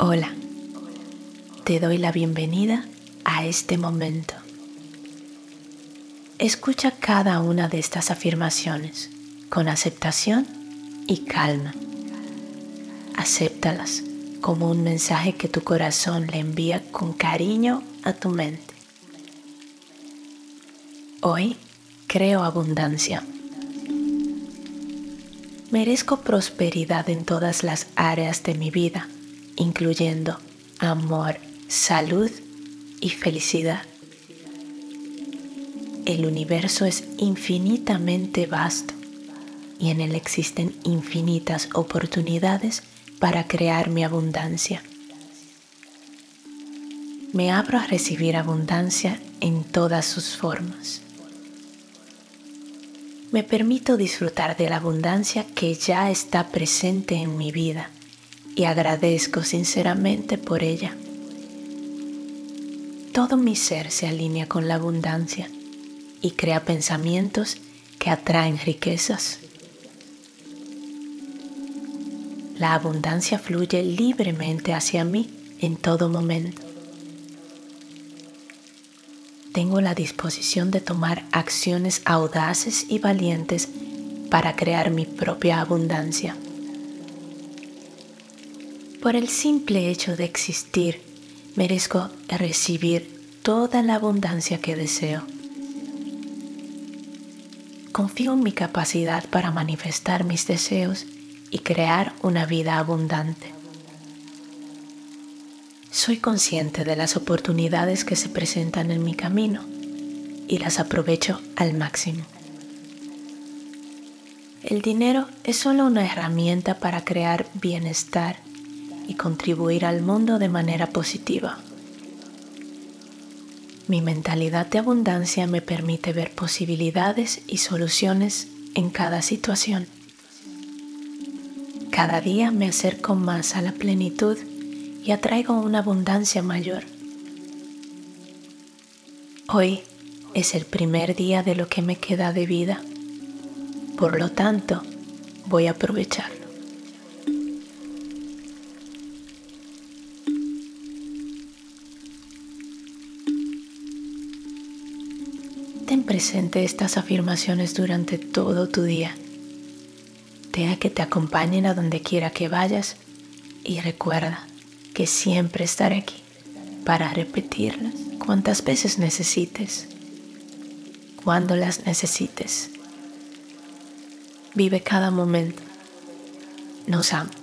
Hola, te doy la bienvenida a este momento. Escucha cada una de estas afirmaciones con aceptación y calma. Acéptalas como un mensaje que tu corazón le envía con cariño a tu mente. Hoy creo abundancia. Merezco prosperidad en todas las áreas de mi vida, incluyendo amor, salud y felicidad. El universo es infinitamente vasto y en él existen infinitas oportunidades para crear mi abundancia. Me abro a recibir abundancia en todas sus formas me permito disfrutar de la abundancia que ya está presente en mi vida y agradezco sinceramente por ella. Todo mi ser se alinea con la abundancia y crea pensamientos que atraen riquezas. La abundancia fluye libremente hacia mí en todo momento tengo la disposición de tomar acciones audaces y valientes para crear mi propia abundancia. Por el simple hecho de existir, merezco recibir toda la abundancia que deseo. Confío en mi capacidad para manifestar mis deseos y crear una vida abundante. Soy consciente de las oportunidades que se presentan en mi camino y las aprovecho al máximo. El dinero es solo una herramienta para crear bienestar y contribuir al mundo de manera positiva. Mi mentalidad de abundancia me permite ver posibilidades y soluciones en cada situación. Cada día me acerco más a la plenitud y atraigo una abundancia mayor. Hoy es el primer día de lo que me queda de vida, por lo tanto voy a aprovecharlo. Ten presente estas afirmaciones durante todo tu día. Deja que te acompañen a donde quiera que vayas y recuerda, que siempre estaré aquí para repetirlas cuantas veces necesites, cuando las necesites. Vive cada momento. Nos amo.